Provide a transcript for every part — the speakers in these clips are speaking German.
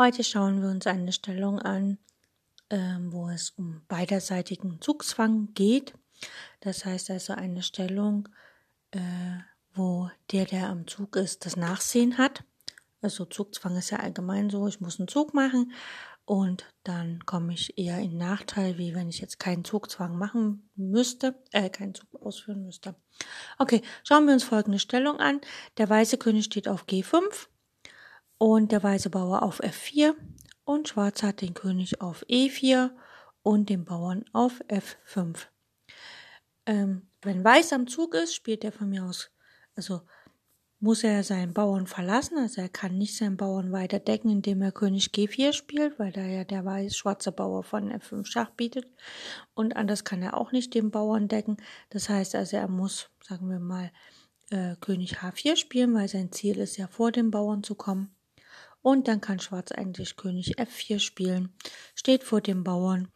Heute schauen wir uns eine Stellung an, äh, wo es um beiderseitigen Zugzwang geht. Das heißt also eine Stellung, äh, wo der, der am Zug ist, das Nachsehen hat. Also Zugzwang ist ja allgemein so, ich muss einen Zug machen und dann komme ich eher in Nachteil, wie wenn ich jetzt keinen Zugzwang machen müsste, äh, keinen Zug ausführen müsste. Okay, schauen wir uns folgende Stellung an. Der weiße König steht auf G5 und der weiße Bauer auf F4 und Schwarz hat den König auf E4 und den Bauern auf F5. Ähm, wenn Weiß am Zug ist, spielt er von mir aus, also muss er seinen Bauern verlassen, also er kann nicht seinen Bauern weiter decken, indem er König G4 spielt, weil da ja der weiß schwarze Bauer von F5 Schach bietet und anders kann er auch nicht den Bauern decken. Das heißt also, er muss, sagen wir mal, äh, König H4 spielen, weil sein Ziel ist ja vor dem Bauern zu kommen. Und dann kann Schwarz eigentlich König F4 spielen, steht vor dem Bauern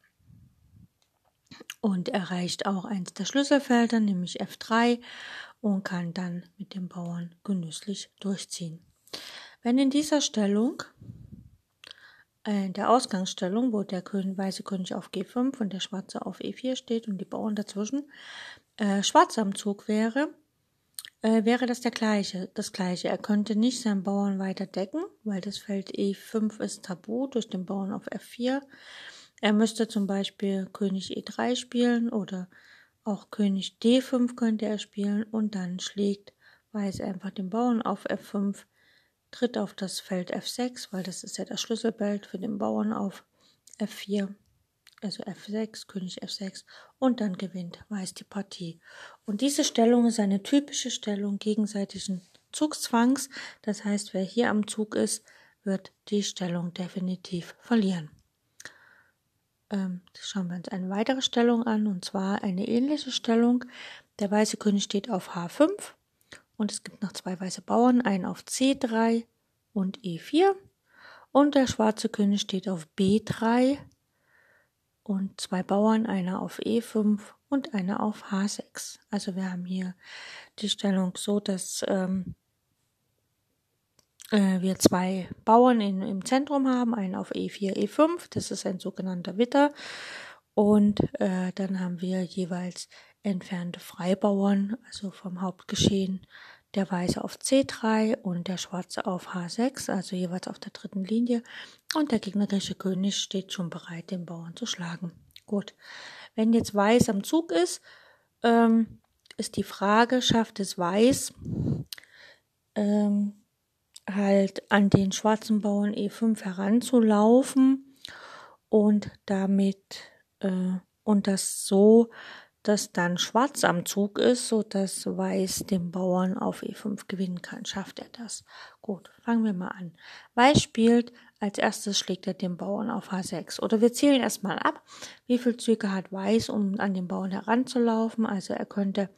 und erreicht auch eins der Schlüsselfelder, nämlich F3 und kann dann mit dem Bauern genüsslich durchziehen. Wenn in dieser Stellung, äh, in der Ausgangsstellung, wo der weiße König auf G5 und der schwarze auf E4 steht und die Bauern dazwischen, äh, schwarz am Zug wäre, äh, wäre das der gleiche, das gleiche. Er könnte nicht seinen Bauern weiter decken, weil das Feld E5 ist tabu durch den Bauern auf F4. Er müsste zum Beispiel König E3 spielen oder auch König D5 könnte er spielen und dann schlägt Weiß einfach den Bauern auf F5, tritt auf das Feld F6, weil das ist ja das Schlüsselbild für den Bauern auf F4 also F6, König F6 und dann gewinnt Weiß die Partie. Und diese Stellung ist eine typische Stellung gegenseitigen Zugzwangs. Das heißt, wer hier am Zug ist, wird die Stellung definitiv verlieren. Ähm, schauen wir uns eine weitere Stellung an und zwar eine ähnliche Stellung. Der weiße König steht auf H5 und es gibt noch zwei weiße Bauern, einen auf C3 und E4 und der schwarze König steht auf B3 und zwei Bauern, einer auf E5 und einer auf H6. Also wir haben hier die Stellung so, dass ähm, äh, wir zwei Bauern in, im Zentrum haben, einen auf E4, E5, das ist ein sogenannter Witter. Und äh, dann haben wir jeweils entfernte Freibauern, also vom Hauptgeschehen der Weiße auf C3 und der Schwarze auf H6, also jeweils auf der dritten Linie. Und der gegnerische König steht schon bereit, den Bauern zu schlagen. Gut, wenn jetzt Weiß am Zug ist, ähm, ist die Frage, schafft es Weiß ähm, halt an den schwarzen Bauern E5 heranzulaufen und damit äh, und das so dass dann Schwarz am Zug ist, so dass Weiß den Bauern auf E5 gewinnen kann. Schafft er das? Gut, fangen wir mal an. Weiß spielt, als erstes schlägt er den Bauern auf H6. Oder wir zählen erstmal ab, wie viele Züge hat Weiß, um an den Bauern heranzulaufen. Also er könnte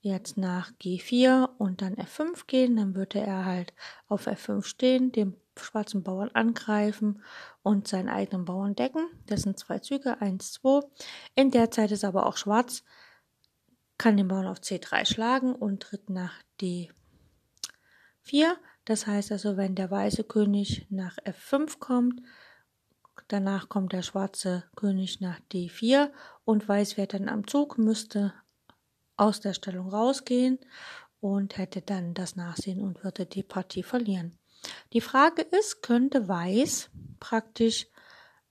jetzt nach G4 und dann F5 gehen, dann würde er halt auf F5 stehen, den schwarzen Bauern angreifen und seinen eigenen Bauern decken. Das sind zwei Züge, eins, zwei. In der Zeit ist aber auch schwarz, kann den Bauern auf C3 schlagen und tritt nach D4. Das heißt also, wenn der weiße König nach F5 kommt, danach kommt der schwarze König nach D4 und weiß wäre dann am Zug, müsste aus der Stellung rausgehen und hätte dann das Nachsehen und würde die Partie verlieren. Die Frage ist, könnte Weiß praktisch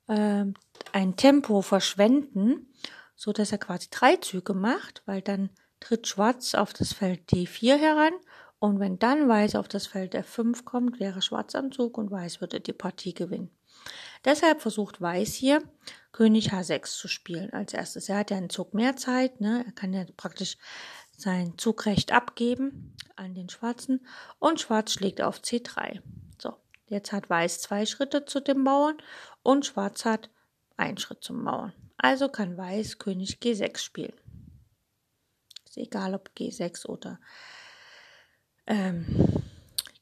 äh, ein Tempo verschwenden, so dass er quasi drei Züge macht, weil dann tritt Schwarz auf das Feld D4 heran und wenn dann Weiß auf das Feld F5 kommt, wäre Schwarz am Zug und Weiß würde die Partie gewinnen. Deshalb versucht Weiß hier König H6 zu spielen als erstes. Er hat ja einen Zug mehr Zeit, ne? er kann ja praktisch sein Zugrecht abgeben an den Schwarzen und Schwarz schlägt auf C3. So, Jetzt hat Weiß zwei Schritte zu dem Bauern und Schwarz hat einen Schritt zum Bauern. Also kann Weiß König G6 spielen. Ist egal ob G6 oder ähm,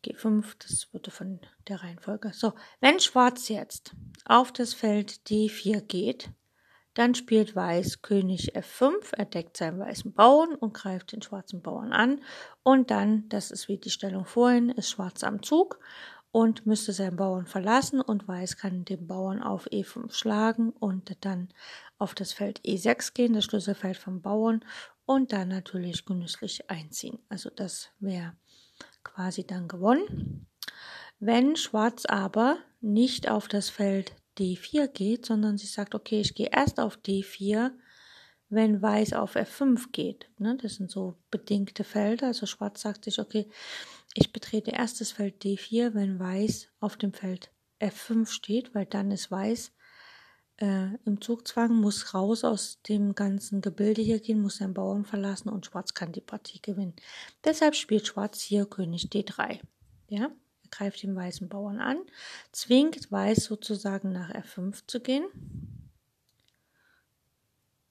G5, das würde von der Reihenfolge. So, wenn Schwarz jetzt auf das Feld D4 geht, dann spielt Weiß König F5, er deckt seinen weißen Bauern und greift den schwarzen Bauern an. Und dann, das ist wie die Stellung vorhin, ist Schwarz am Zug und müsste seinen Bauern verlassen und Weiß kann den Bauern auf E5 schlagen und dann auf das Feld E6 gehen, das Schlüsselfeld vom Bauern und dann natürlich genüsslich einziehen. Also das wäre quasi dann gewonnen. Wenn Schwarz aber nicht auf das Feld D4 geht, sondern sie sagt, okay, ich gehe erst auf D4, wenn Weiß auf F5 geht. Ne? Das sind so bedingte Felder. Also Schwarz sagt sich, okay, ich betrete erst das Feld D4, wenn Weiß auf dem Feld F5 steht, weil dann ist Weiß äh, im Zugzwang, muss raus aus dem ganzen Gebilde hier gehen, muss seinen Bauern verlassen und Schwarz kann die Partie gewinnen. Deshalb spielt Schwarz hier König D3. Ja? Greift den weißen Bauern an, zwingt Weiß sozusagen nach F5 zu gehen.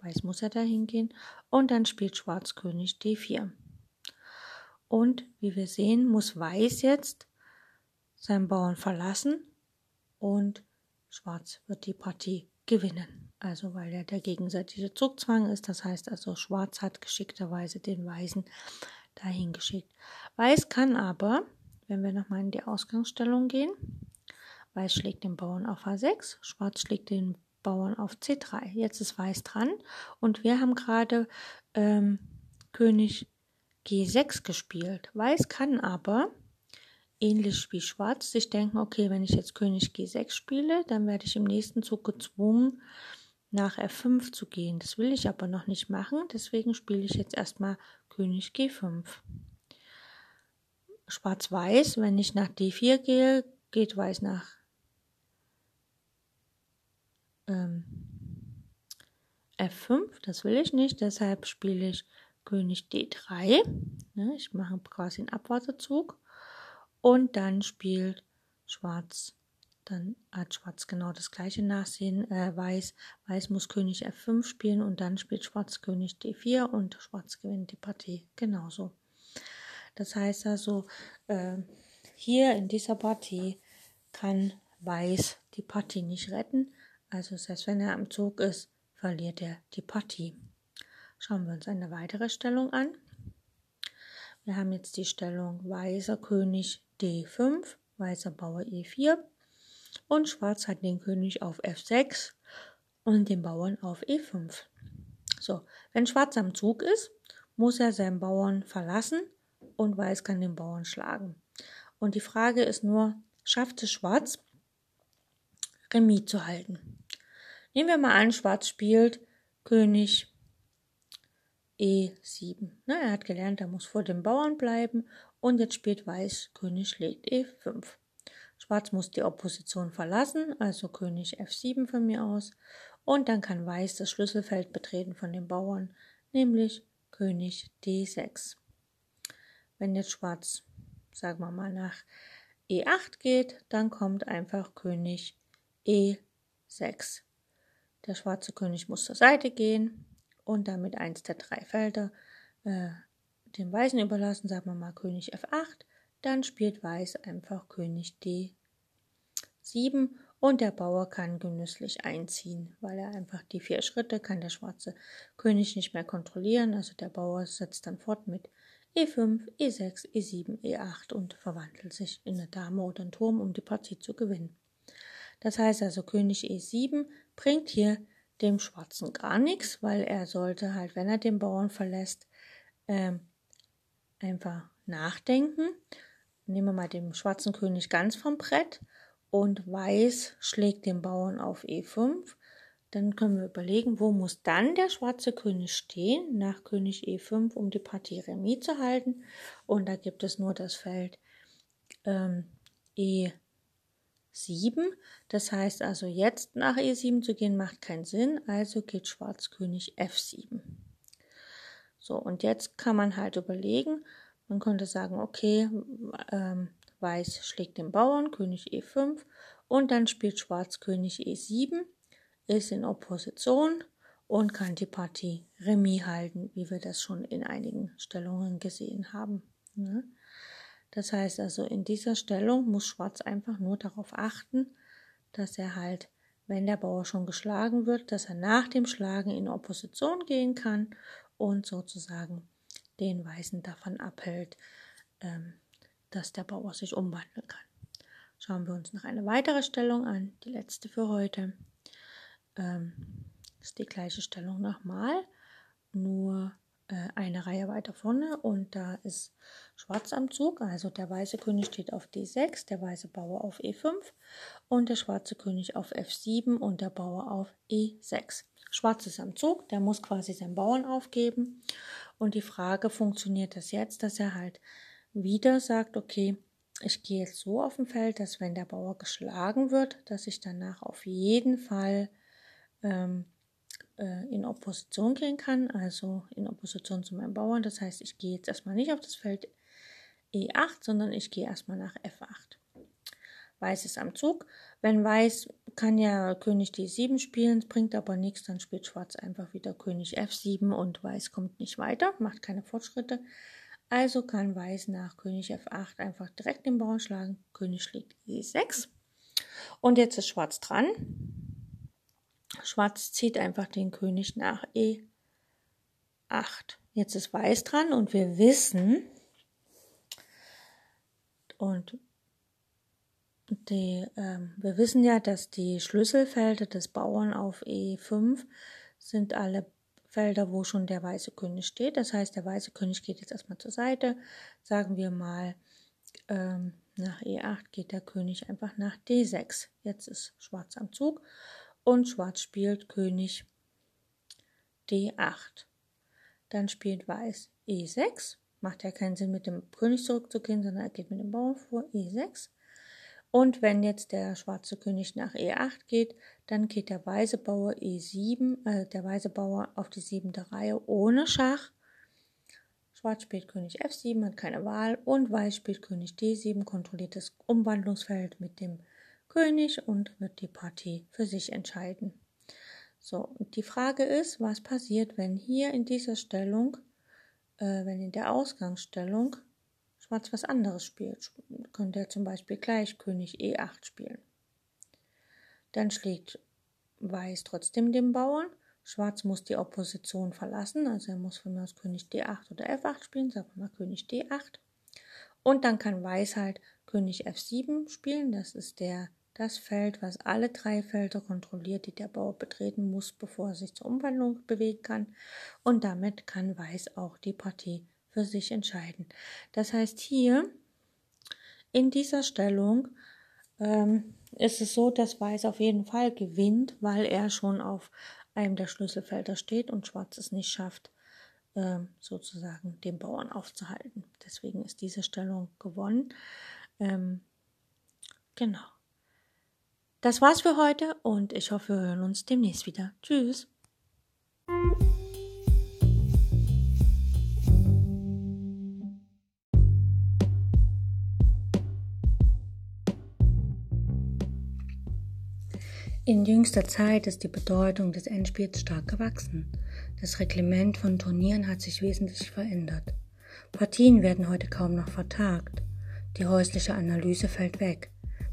Weiß muss er dahin gehen und dann spielt Schwarz König D4. Und wie wir sehen, muss Weiß jetzt seinen Bauern verlassen und Schwarz wird die Partie gewinnen. Also weil ja der gegenseitige Zugzwang ist, das heißt also Schwarz hat geschickterweise den Weißen dahin geschickt. Weiß kann aber wenn wir nochmal in die Ausgangsstellung gehen, Weiß schlägt den Bauern auf H6, Schwarz schlägt den Bauern auf C3. Jetzt ist Weiß dran und wir haben gerade ähm, König G6 gespielt. Weiß kann aber, ähnlich wie Schwarz, sich denken, okay, wenn ich jetzt König G6 spiele, dann werde ich im nächsten Zug gezwungen, nach F5 zu gehen. Das will ich aber noch nicht machen, deswegen spiele ich jetzt erstmal König G5. Schwarz-Weiß, wenn ich nach D4 gehe, geht Weiß nach ähm, F5, das will ich nicht, deshalb spiele ich König D3. Ne, ich mache quasi einen Abwartezug. Und dann spielt Schwarz, dann hat Schwarz genau das gleiche Nachsehen, äh, Weiß, Weiß muss König F5 spielen und dann spielt Schwarz König D4 und Schwarz gewinnt die Partie. Genauso. Das heißt also, äh, hier in dieser Partie kann Weiß die Partie nicht retten. Also heißt, wenn er am Zug ist, verliert er die Partie. Schauen wir uns eine weitere Stellung an. Wir haben jetzt die Stellung Weißer König D5, Weißer Bauer E4 und Schwarz hat den König auf F6 und den Bauern auf E5. So, wenn Schwarz am Zug ist, muss er seinen Bauern verlassen und Weiß kann den Bauern schlagen. Und die Frage ist nur, schafft es Schwarz, Remis zu halten? Nehmen wir mal an, Schwarz spielt König E7. Na, er hat gelernt, er muss vor dem Bauern bleiben und jetzt spielt Weiß, König schlägt E5. Schwarz muss die Opposition verlassen, also König F7 von mir aus. Und dann kann Weiß das Schlüsselfeld betreten von den Bauern, nämlich König D6. Wenn jetzt Schwarz, sagen wir mal, nach E8 geht, dann kommt einfach König E6. Der schwarze König muss zur Seite gehen und damit eins der drei Felder äh, dem Weißen überlassen, sagen wir mal König F8. Dann spielt Weiß einfach König D7 und der Bauer kann genüsslich einziehen, weil er einfach die vier Schritte kann der schwarze König nicht mehr kontrollieren. Also der Bauer setzt dann fort mit E5, E6, E7, E8 und verwandelt sich in eine Dame oder einen Turm, um die Partie zu gewinnen. Das heißt also, König E7 bringt hier dem Schwarzen gar nichts, weil er sollte halt, wenn er den Bauern verlässt, ähm, einfach nachdenken. Nehmen wir mal den schwarzen König ganz vom Brett und Weiß schlägt den Bauern auf E5 dann können wir überlegen, wo muss dann der schwarze König stehen, nach König E5, um die Partie Remis zu halten. Und da gibt es nur das Feld ähm, E7. Das heißt also, jetzt nach E7 zu gehen, macht keinen Sinn. Also geht Schwarz König F7. So, und jetzt kann man halt überlegen, man könnte sagen, okay, ähm, Weiß schlägt den Bauern, König E5 und dann spielt Schwarz König E7, ist in Opposition und kann die Partie Remis halten, wie wir das schon in einigen Stellungen gesehen haben. Ne? Das heißt also, in dieser Stellung muss Schwarz einfach nur darauf achten, dass er halt, wenn der Bauer schon geschlagen wird, dass er nach dem Schlagen in Opposition gehen kann und sozusagen den Weißen davon abhält, ähm, dass der Bauer sich umwandeln kann. Schauen wir uns noch eine weitere Stellung an, die letzte für heute. Ähm, ist die gleiche Stellung nochmal, nur äh, eine Reihe weiter vorne und da ist Schwarz am Zug, also der weiße König steht auf D6, der weiße Bauer auf E5 und der schwarze König auf F7 und der Bauer auf E6. Schwarz ist am Zug, der muss quasi seinen Bauern aufgeben und die Frage, funktioniert das jetzt, dass er halt wieder sagt, okay, ich gehe jetzt so auf dem Feld, dass wenn der Bauer geschlagen wird, dass ich danach auf jeden Fall ähm, äh, in Opposition gehen kann, also in Opposition zu meinem Bauern. Das heißt, ich gehe jetzt erstmal nicht auf das Feld E8, sondern ich gehe erstmal nach F8. Weiß ist am Zug. Wenn Weiß kann ja König D7 spielen, bringt aber nichts, dann spielt Schwarz einfach wieder König F7 und Weiß kommt nicht weiter, macht keine Fortschritte. Also kann Weiß nach König F8 einfach direkt den Bauern schlagen. König schlägt E6. Und jetzt ist Schwarz dran. Schwarz zieht einfach den König nach E8. Jetzt ist Weiß dran und wir wissen, und die, ähm, wir wissen ja, dass die Schlüsselfelder des Bauern auf E5 sind alle Felder, wo schon der weiße König steht. Das heißt, der weiße König geht jetzt erstmal zur Seite. Sagen wir mal, ähm, nach E8 geht der König einfach nach D6. Jetzt ist Schwarz am Zug und Schwarz spielt König D8. Dann spielt Weiß E6. Macht ja keinen Sinn, mit dem König zurückzugehen, sondern er geht mit dem Bauern vor E6. Und wenn jetzt der schwarze König nach E8 geht, dann geht der weiße Bauer E7, äh, der weiße Bauer auf die siebente Reihe ohne Schach. Schwarz spielt König F7, hat keine Wahl und Weiß spielt König D7, kontrolliert das Umwandlungsfeld mit dem König und wird die Partie für sich entscheiden. So, und die Frage ist, was passiert, wenn hier in dieser Stellung, äh, wenn in der Ausgangsstellung Schwarz was anderes spielt. Könnte er zum Beispiel gleich König E8 spielen. Dann schlägt Weiß trotzdem den Bauern. Schwarz muss die Opposition verlassen, also er muss von mir aus König D8 oder F8 spielen, sagen wir mal König D8. Und dann kann Weiß halt König F7 spielen, das ist der das Feld, was alle drei Felder kontrolliert, die der Bauer betreten muss, bevor er sich zur Umwandlung bewegen kann. Und damit kann Weiß auch die Partie für sich entscheiden. Das heißt, hier in dieser Stellung ähm, ist es so, dass Weiß auf jeden Fall gewinnt, weil er schon auf einem der Schlüsselfelder steht und Schwarz es nicht schafft, ähm, sozusagen den Bauern aufzuhalten. Deswegen ist diese Stellung gewonnen. Ähm, genau. Das war's für heute und ich hoffe, wir hören uns demnächst wieder. Tschüss. In jüngster Zeit ist die Bedeutung des Endspiels stark gewachsen. Das Reglement von Turnieren hat sich wesentlich verändert. Partien werden heute kaum noch vertagt. Die häusliche Analyse fällt weg.